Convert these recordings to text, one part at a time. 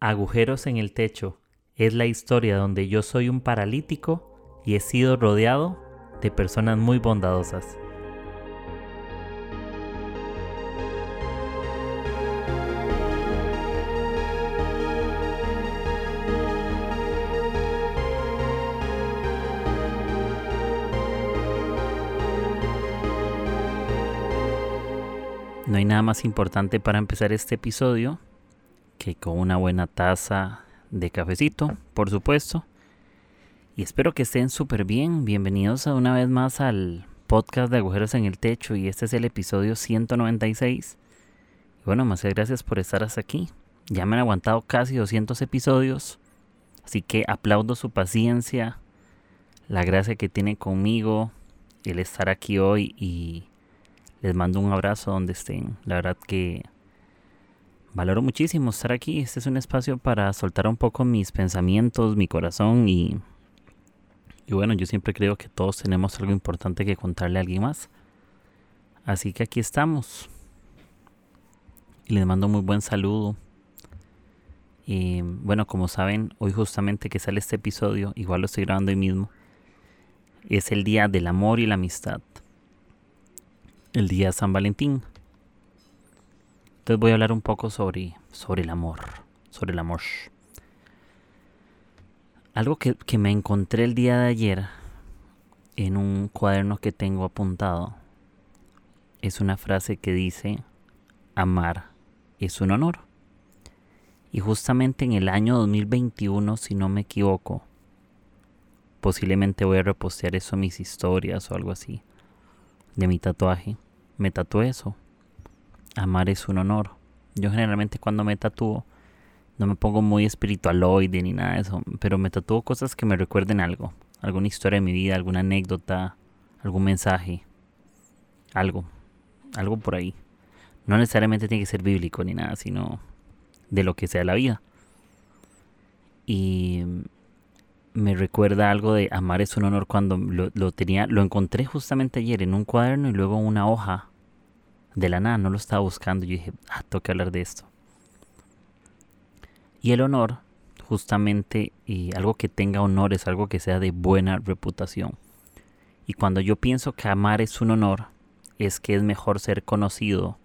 Agujeros en el techo es la historia donde yo soy un paralítico y he sido rodeado de personas muy bondadosas. No hay nada más importante para empezar este episodio con una buena taza de cafecito, por supuesto. Y espero que estén súper bien. Bienvenidos una vez más al podcast de agujeros en el techo y este es el episodio 196. Y bueno, más gracias por estar hasta aquí. Ya me han aguantado casi 200 episodios, así que aplaudo su paciencia, la gracia que tiene conmigo, el estar aquí hoy y les mando un abrazo donde estén. La verdad que valoro muchísimo estar aquí. Este es un espacio para soltar un poco mis pensamientos, mi corazón y, y bueno, yo siempre creo que todos tenemos algo importante que contarle a alguien más. Así que aquí estamos. Y les mando muy buen saludo. Y bueno, como saben, hoy justamente que sale este episodio, igual lo estoy grabando hoy mismo, es el día del amor y la amistad el día San Valentín. Entonces voy a hablar un poco sobre, sobre el amor, sobre el amor. Algo que, que me encontré el día de ayer en un cuaderno que tengo apuntado es una frase que dice, amar es un honor. Y justamente en el año 2021, si no me equivoco, posiblemente voy a repostear eso en mis historias o algo así, de mi tatuaje me tatué eso. Amar es un honor. Yo generalmente cuando me tatúo no me pongo muy espiritualoide ni nada de eso, pero me tatúo cosas que me recuerden algo, alguna historia de mi vida, alguna anécdota, algún mensaje, algo, algo por ahí. No necesariamente tiene que ser bíblico ni nada, sino de lo que sea la vida. Y me recuerda algo de amar es un honor cuando lo, tenía, lo encontré justamente ayer en un cuaderno y luego una hoja de la nada, no lo estaba buscando. Yo dije, ah, tengo que hablar de esto. Y el honor, justamente, y algo que tenga honor es algo que sea de buena reputación. Y cuando yo pienso que amar es un honor, es que es mejor ser conocido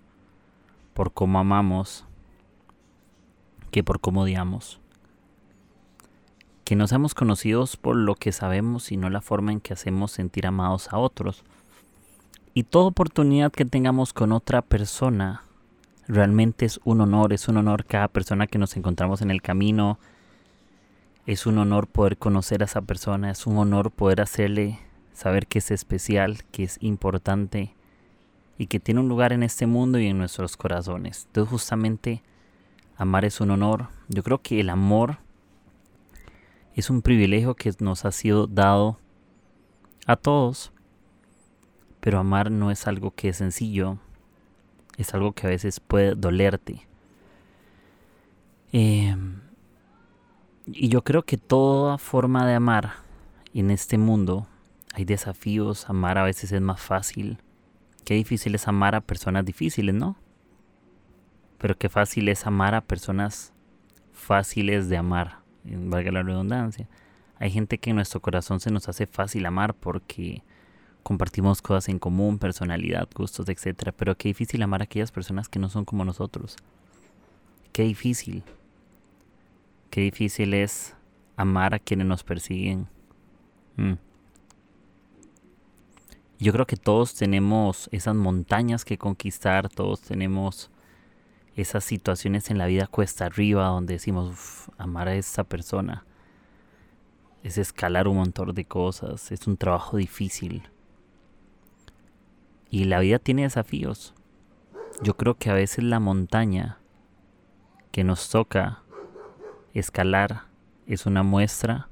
por cómo amamos que por cómo odiamos que no seamos conocidos por lo que sabemos, sino la forma en que hacemos sentir amados a otros. Y toda oportunidad que tengamos con otra persona realmente es un honor, es un honor cada persona que nos encontramos en el camino. Es un honor poder conocer a esa persona, es un honor poder hacerle saber que es especial, que es importante y que tiene un lugar en este mundo y en nuestros corazones. Entonces justamente amar es un honor. Yo creo que el amor es un privilegio que nos ha sido dado a todos, pero amar no es algo que es sencillo, es algo que a veces puede dolerte. Em, y yo creo que toda forma de amar en este mundo hay desafíos, amar a veces es más fácil. Qué difícil es amar a personas difíciles, ¿no? Pero qué fácil es amar a personas fáciles de amar valga la redundancia. Hay gente que en nuestro corazón se nos hace fácil amar porque compartimos cosas en común, personalidad, gustos, etc. Pero qué difícil amar a aquellas personas que no son como nosotros. Qué difícil. Qué difícil es amar a quienes nos persiguen. Mm. Yo creo que todos tenemos esas montañas que conquistar, todos tenemos esas situaciones en la vida cuesta arriba donde decimos, amar a esa persona es escalar un montón de cosas, es un trabajo difícil. Y la vida tiene desafíos. Yo creo que a veces la montaña que nos toca escalar es una muestra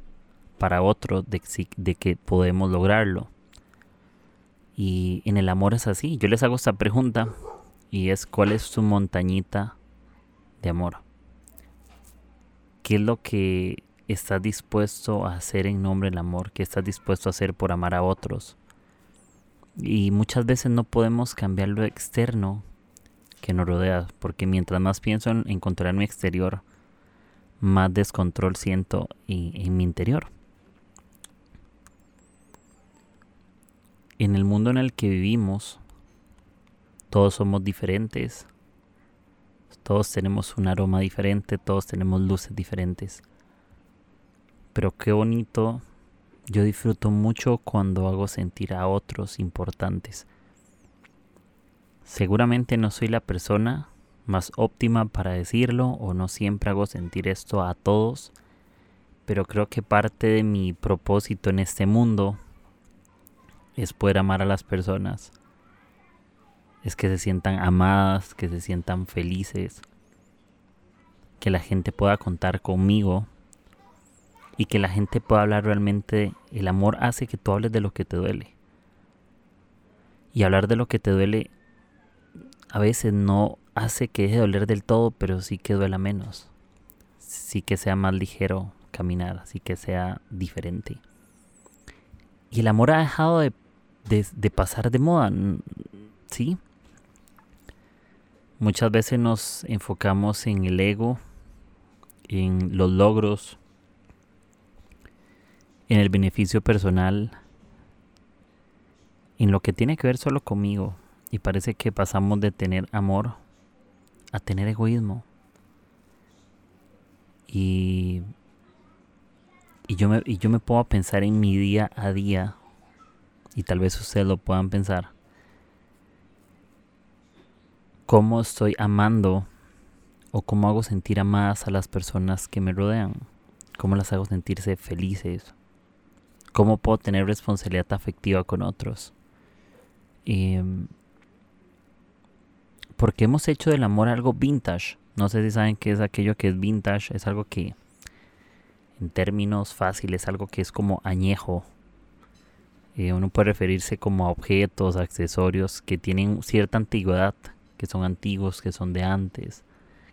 para otro de, de que podemos lograrlo. Y en el amor es así. Yo les hago esta pregunta y es cuál es su montañita de amor. ¿Qué es lo que estás dispuesto a hacer en nombre del amor? ¿Qué estás dispuesto a hacer por amar a otros? Y muchas veces no podemos cambiar lo externo que nos rodea, porque mientras más pienso en encontrar mi exterior, más descontrol siento en, mi interior. En el mundo en el que vivimos, todos somos diferentes, todos tenemos un aroma diferente, todos tenemos luces diferentes. Pero qué bonito, yo disfruto mucho cuando hago sentir a otros importantes. Seguramente no soy la persona más óptima para decirlo o no siempre hago sentir esto a todos, pero creo que parte de mi propósito en este mundo es poder amar a las personas, es que se sientan amadas, que se sientan felices, que la gente pueda contar conmigo y que la gente pueda hablar realmente, el amor hace que tú hables de lo que te duele. Y hablar de lo que te duele a veces no hace que deje de doler del todo, pero sí que duela menos. Sí que sea más ligero caminar, sí que sea diferente. Y el amor ha dejado de, de pasar de moda, ¿sí? Muchas veces nos enfocamos en el ego, en los logros, en el beneficio personal, en lo que tiene que ver solo conmigo. Y parece que pasamos de tener amor a tener egoísmo. Y, y, yo me, y yo me pongo a pensar en mi día a día, y tal vez ustedes lo puedan pensar, cómo estoy amando o cómo hago sentir amadas a las personas que me rodean, cómo las hago sentirse felices, cómo puedo tener responsabilidad afectiva con otros. Y, porque hemos hecho del amor algo vintage. No sé si saben qué es aquello que es vintage. Es algo que, en términos fáciles, algo que es como añejo. Eh, uno puede referirse como a objetos, accesorios que tienen cierta antigüedad, que son antiguos, que son de antes,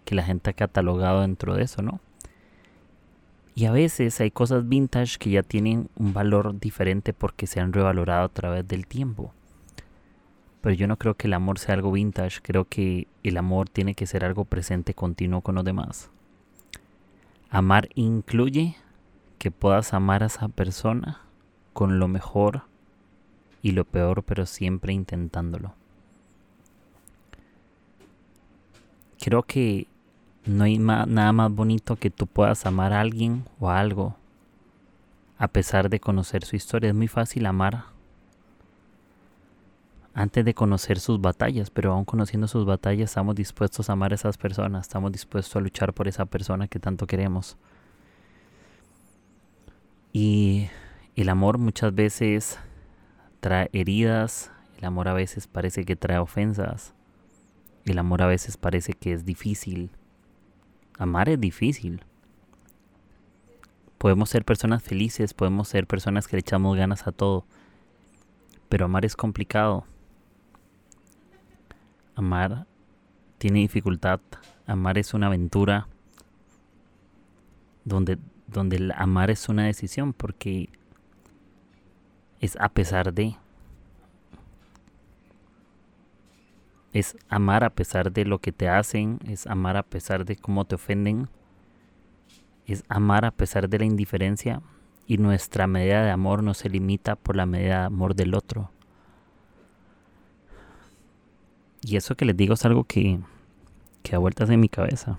que la gente ha catalogado dentro de eso, ¿no? Y a veces hay cosas vintage que ya tienen un valor diferente porque se han revalorado a través del tiempo. Pero yo no creo que el amor sea algo vintage, creo que el amor tiene que ser algo presente continuo con los demás. Amar incluye que puedas amar a esa persona con lo mejor y lo peor, pero siempre intentándolo. Creo que no hay nada más bonito que tú puedas amar a alguien o a algo a pesar de conocer su historia. Es muy fácil amar antes de conocer sus batallas, pero aún conociendo sus batallas estamos dispuestos a amar a esas personas, estamos dispuestos a luchar por esa persona que tanto queremos. Y el amor muchas veces trae heridas, el amor a veces parece que trae ofensas, el amor a veces parece que es difícil. Amar es difícil. Podemos ser personas felices, podemos ser personas que le echamos ganas a todo, pero amar es complicado Amar tiene dificultad. Amar es una aventura donde, donde el amar es una decisión porque es a pesar de. Es amar a pesar de lo que te hacen, es amar a pesar de cómo te ofenden, es amar a pesar de la indiferencia y nuestra medida de amor no se limita por la medida de amor del otro. Y eso que les digo es algo que, que a vueltas en mi cabeza.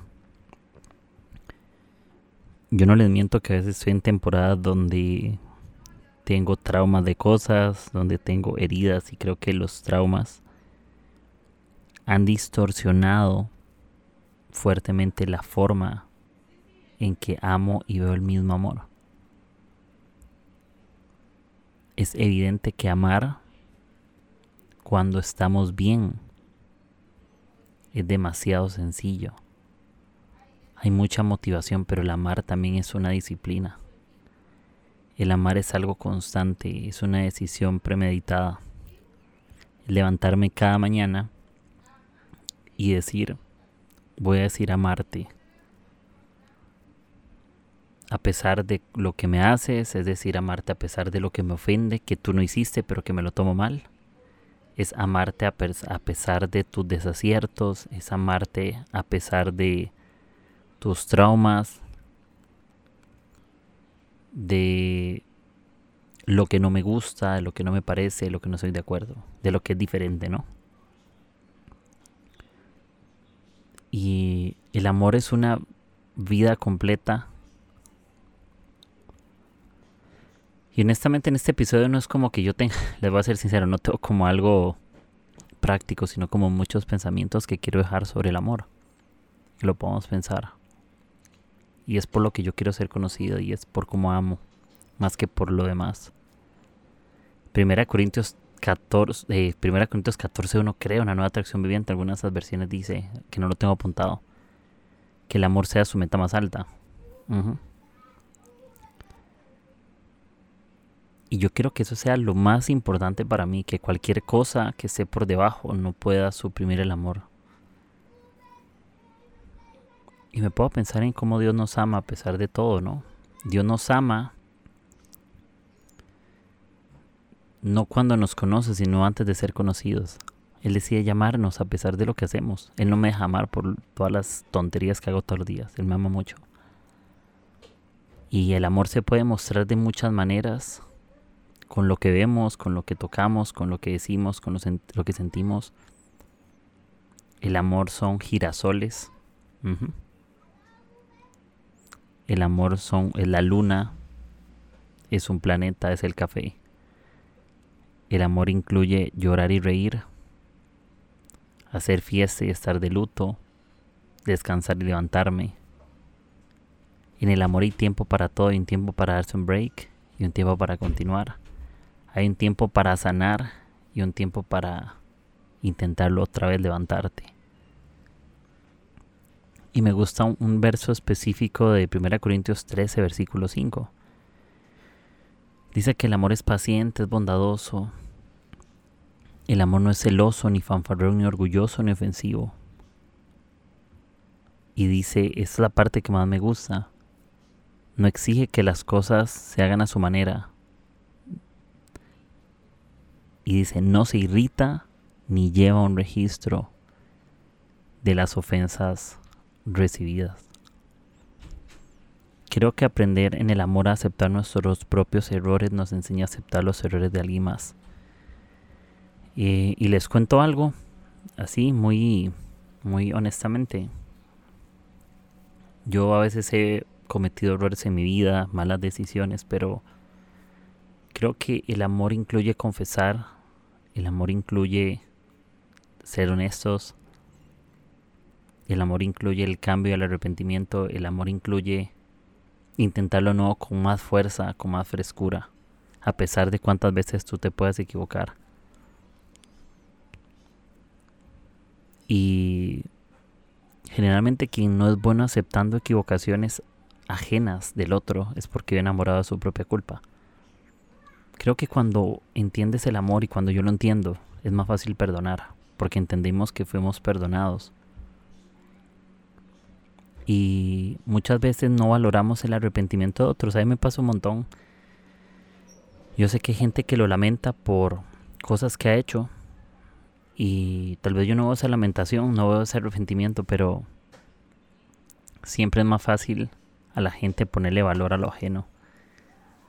Yo no les miento que a veces estoy en temporadas donde tengo traumas de cosas, donde tengo heridas y creo que los traumas han distorsionado fuertemente la forma en que amo y veo el mismo amor. Es evidente que amar cuando estamos bien es demasiado sencillo. Hay mucha motivación, pero el amar también es una disciplina. El amar es algo constante, es una decisión premeditada. levantarme cada mañana y decir, voy a decir amarte. A pesar de lo que me haces, es decir, amarte a pesar de lo que me ofende, que tú no hiciste, pero que me lo tomo mal es amarte a, pesar de tus desaciertos, es amarte a pesar de tus traumas, de lo que no me gusta, de lo que no me parece, de lo que no estoy de acuerdo, de lo que es diferente, ¿no? Y el amor es una vida completa. Y honestamente en este episodio no es como que yo tenga, les voy a ser sincero, no tengo como algo práctico, sino como muchos pensamientos que quiero dejar sobre el amor. Lo podemos pensar. Y es por lo que yo quiero ser conocido y es por cómo amo, más que por lo demás. Primera Corintios 14, eh, Primera Corintios 14, uno creo, una nueva atracción viviente. Algunas de esas versiones dice, que no lo tengo apuntado, que el amor sea su meta más alta. Y yo quiero que eso sea lo más importante para mí, que cualquier cosa que esté por debajo no pueda suprimir el amor. Y me puedo pensar en cómo Dios nos ama a pesar de todo, ¿no? Dios nos ama no cuando nos conoce, sino antes de ser conocidos. Él decide llamarnos a pesar de lo que hacemos. Él no me deja amar por todas las tonterías que hago todos los días. Él me ama mucho. Y el amor se puede mostrar de muchas maneras. Con lo que vemos, con lo que tocamos, con lo que decimos, con lo, que sentimos. El amor son girasoles. El amor son, es la luna. Es un planeta, es el café. El amor incluye llorar y reír, hacer fiesta y estar de luto, descansar y levantarme. En el amor hay tiempo para todo, hay un tiempo para darse un break y un tiempo para continuar. Hay un tiempo para sanar y un tiempo para intentarlo otra vez levantarte. Y me gusta un, verso específico de 1 Corintios 13, versículo 5 Dice que el amor es paciente, es bondadoso. El amor no es celoso, ni fanfarrón, ni orgulloso, ni ofensivo. Y dice, es la parte que más me gusta. No exige que las cosas se hagan a su manera. Y dice, no se irrita ni lleva un registro de las ofensas recibidas. Creo que aprender en el amor a aceptar nuestros propios errores nos enseña a aceptar los errores de alguien más. y les cuento algo, así, muy, muy honestamente. Yo a veces he cometido errores en mi vida, malas decisiones, pero creo que el amor incluye confesar, el amor incluye ser honestos, el amor incluye el cambio y el arrepentimiento, el amor incluye intentarlo nuevo con más fuerza, con más frescura, a pesar de cuántas veces tú te puedas equivocar. Y generalmente quien no es bueno aceptando equivocaciones ajenas del otro es porque enamorado de su propia culpa. Creo que cuando entiendes el amor y cuando yo lo entiendo, es más fácil perdonar, porque entendimos que fuimos perdonados y muchas veces no valoramos el arrepentimiento de otros. A mí me pasa un montón. Yo sé que hay gente que lo lamenta por cosas que ha hecho y tal vez yo no veo esa lamentación, no veo ese arrepentimiento, pero siempre es más fácil a la gente ponerle valor a lo ajeno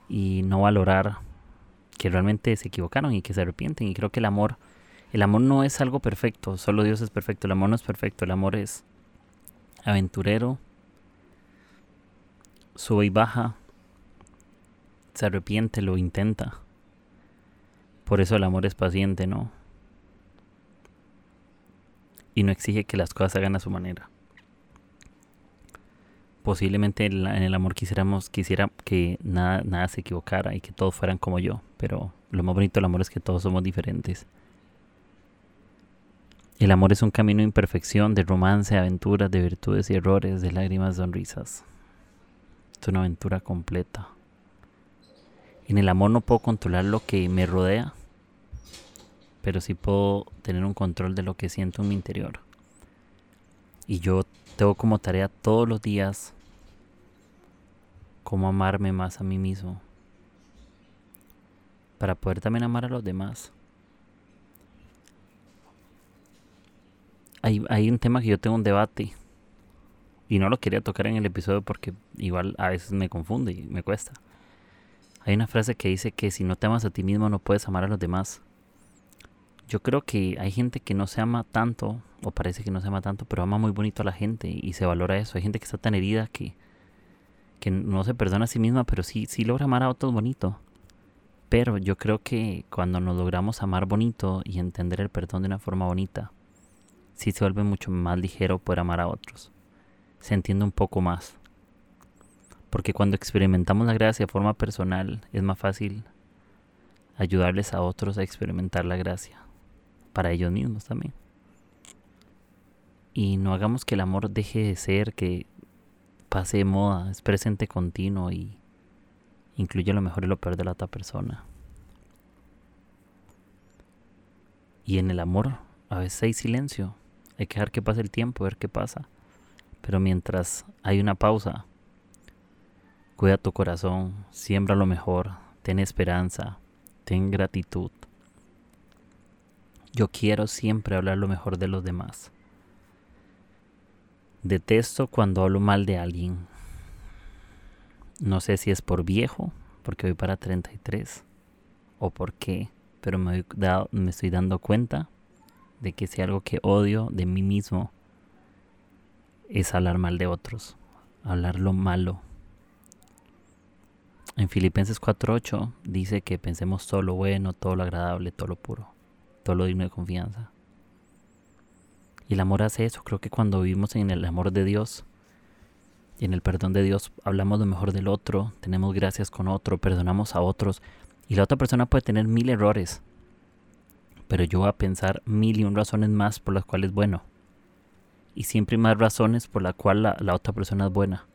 y no valorar que realmente se equivocaron y que se arrepienten. Y creo que el amor, el amor no es algo perfecto, solo Dios es perfecto, el amor no es perfecto, el amor es aventurero, sube y baja, se arrepiente, lo intenta. Por eso el amor es paciente, ¿no? Y no exige que las cosas se hagan a su manera. Posiblemente en el amor quisiéramos, quisiera que nada, nada se equivocara y que todos fueran como yo, pero lo más bonito del amor es que todos somos diferentes. El amor es un camino de imperfección, de romance, aventuras, de virtudes y errores, de lágrimas, sonrisas. Es una aventura completa. En el amor no puedo controlar lo que me rodea, pero sí puedo tener un control de lo que siento en mi interior. Y yo tengo como tarea todos los días cómo amarme más a mí mismo, para poder también amar a los demás. Hay, un tema que yo tengo un debate y no lo quería tocar en el episodio porque igual a veces me confunde y me cuesta. Hay una frase que dice que si no te amas a ti mismo no puedes amar a los demás. Yo creo que hay gente que no se ama tanto, o parece que no se ama tanto, pero ama muy bonito a la gente y se valora eso. Hay gente que está tan herida que, que no se perdona a sí misma, pero sí, sí logra amar a otros bonito. Pero yo creo que cuando nos logramos amar bonito y entender el perdón de una forma bonita, sí se vuelve mucho más ligero poder amar a otros. Se entiende un poco más. Porque cuando experimentamos la gracia de forma personal, es más fácil ayudarles a otros a experimentar la gracia. Para ellos mismos también. Y no hagamos que el amor deje de ser, que pase de moda, es presente continuo y incluye lo mejor y lo peor de la otra persona. Y en el amor a veces hay silencio, hay que dejar que pase el tiempo, ver qué pasa. Pero mientras hay una pausa, cuida tu corazón, siembra lo mejor, ten esperanza, ten gratitud. Yo quiero siempre hablar lo mejor de los demás. Detesto cuando hablo mal de alguien. No sé si es por viejo, porque voy para 33, o por qué, pero me, me estoy dando cuenta de que si algo que odio de mí mismo es hablar mal de otros, hablar lo malo. En Filipenses 4:8 dice que pensemos todo lo bueno, todo lo agradable, todo lo puro, todo lo digno de confianza. Y el amor hace eso. Creo que cuando vivimos en el amor de Dios y en el perdón de Dios, hablamos lo mejor del otro, tenemos gracias con otro, perdonamos a otros. Y la otra persona puede tener mil errores. Pero yo voy a pensar mil y un razones más por las cuales es bueno. Y siempre más razones por las cuales la, la otra persona es buena.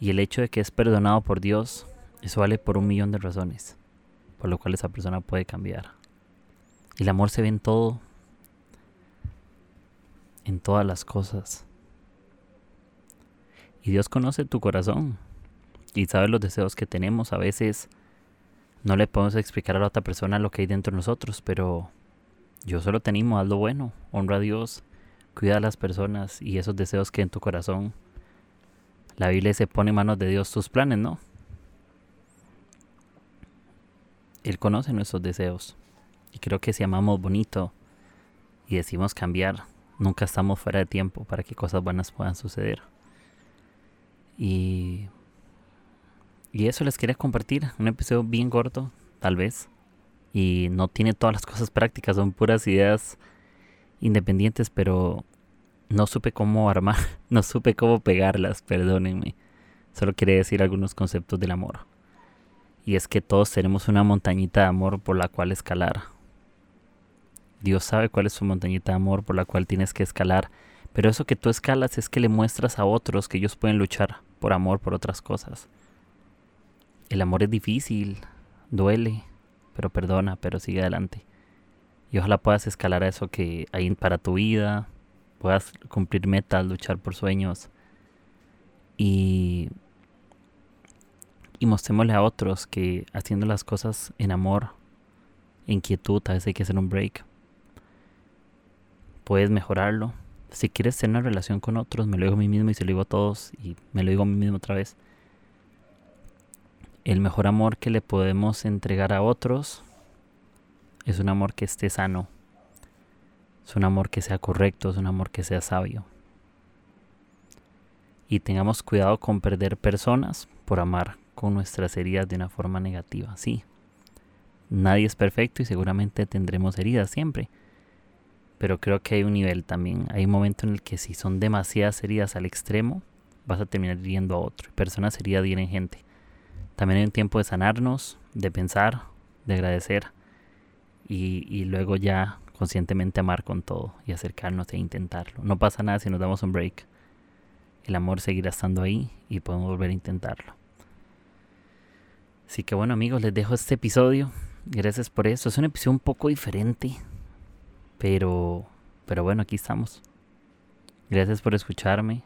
Y el hecho de que es perdonado por Dios, eso vale por un millón de razones. Por lo cual esa persona puede cambiar. Y el amor se ve en todo, en todas las cosas. Y Dios conoce tu corazón y sabe los deseos que tenemos. A veces no le podemos explicar a la otra persona lo que hay dentro de nosotros, pero yo solo te animo, haz lo bueno, honra a Dios, cuida a las personas y esos deseos que en tu corazón. La Biblia se pone en manos de Dios tus planes, ¿no? Él conoce nuestros deseos. Y creo que si amamos bonito y decimos cambiar, nunca estamos fuera de tiempo para que cosas buenas puedan suceder. Y, y eso les quería compartir. Un episodio bien corto, tal vez. Y no tiene todas las cosas prácticas, son puras ideas independientes, pero no supe cómo armar, no supe cómo pegarlas, perdónenme. Solo quería decir algunos conceptos del amor. Y es que todos tenemos una montañita de amor por la cual escalar Dios sabe cuál es su montañita de amor por la cual tienes que escalar. Pero eso que tú escalas es que le muestras a otros que ellos pueden luchar por amor, por otras cosas. El amor es difícil, duele, pero perdona, pero sigue adelante. Y ojalá puedas escalar a eso que hay para tu vida, puedas cumplir metas, luchar por sueños. Y, y mostrémosle a otros que haciendo las cosas en amor, en quietud, a veces hay que hacer un break puedes mejorarlo. Si quieres tener una relación con otros, me lo digo a mí mismo y se lo digo a todos y me lo digo a mí mismo otra vez. El mejor amor que le podemos entregar a otros es un amor que esté sano. Es un amor que sea correcto, es un amor que sea sabio. Y tengamos cuidado con perder personas por amar con nuestras heridas de una forma negativa. Sí, nadie es perfecto y seguramente tendremos heridas siempre pero creo que hay un nivel también. Hay un momento en el que si son demasiadas heridas al extremo, vas a terminar hiriendo a otro. Personas heridas vienen gente. También hay un tiempo de sanarnos, de pensar, de agradecer y, luego ya conscientemente amar con todo y acercarnos e intentarlo. No pasa nada si nos damos un break. El amor seguirá estando ahí y podemos volver a intentarlo. Así que bueno amigos, les dejo este episodio. Gracias por eso. Es un episodio un poco diferente pero, pero bueno, aquí estamos. Gracias por escucharme.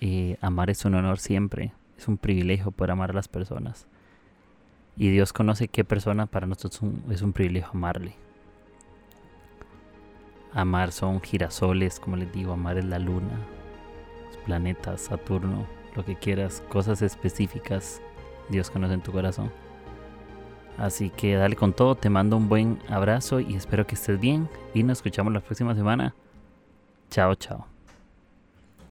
Y amar es un honor siempre. Es un privilegio poder amar a las personas. Y Dios conoce qué persona para nosotros es un privilegio amarle. Amar son girasoles, como les digo, amar es la luna, los planetas, Saturno, lo que quieras, cosas específicas Dios conoce en tu corazón. Así que dale con todo, te mando un buen abrazo y espero que estés bien y nos escuchamos la próxima semana. Chao, chao.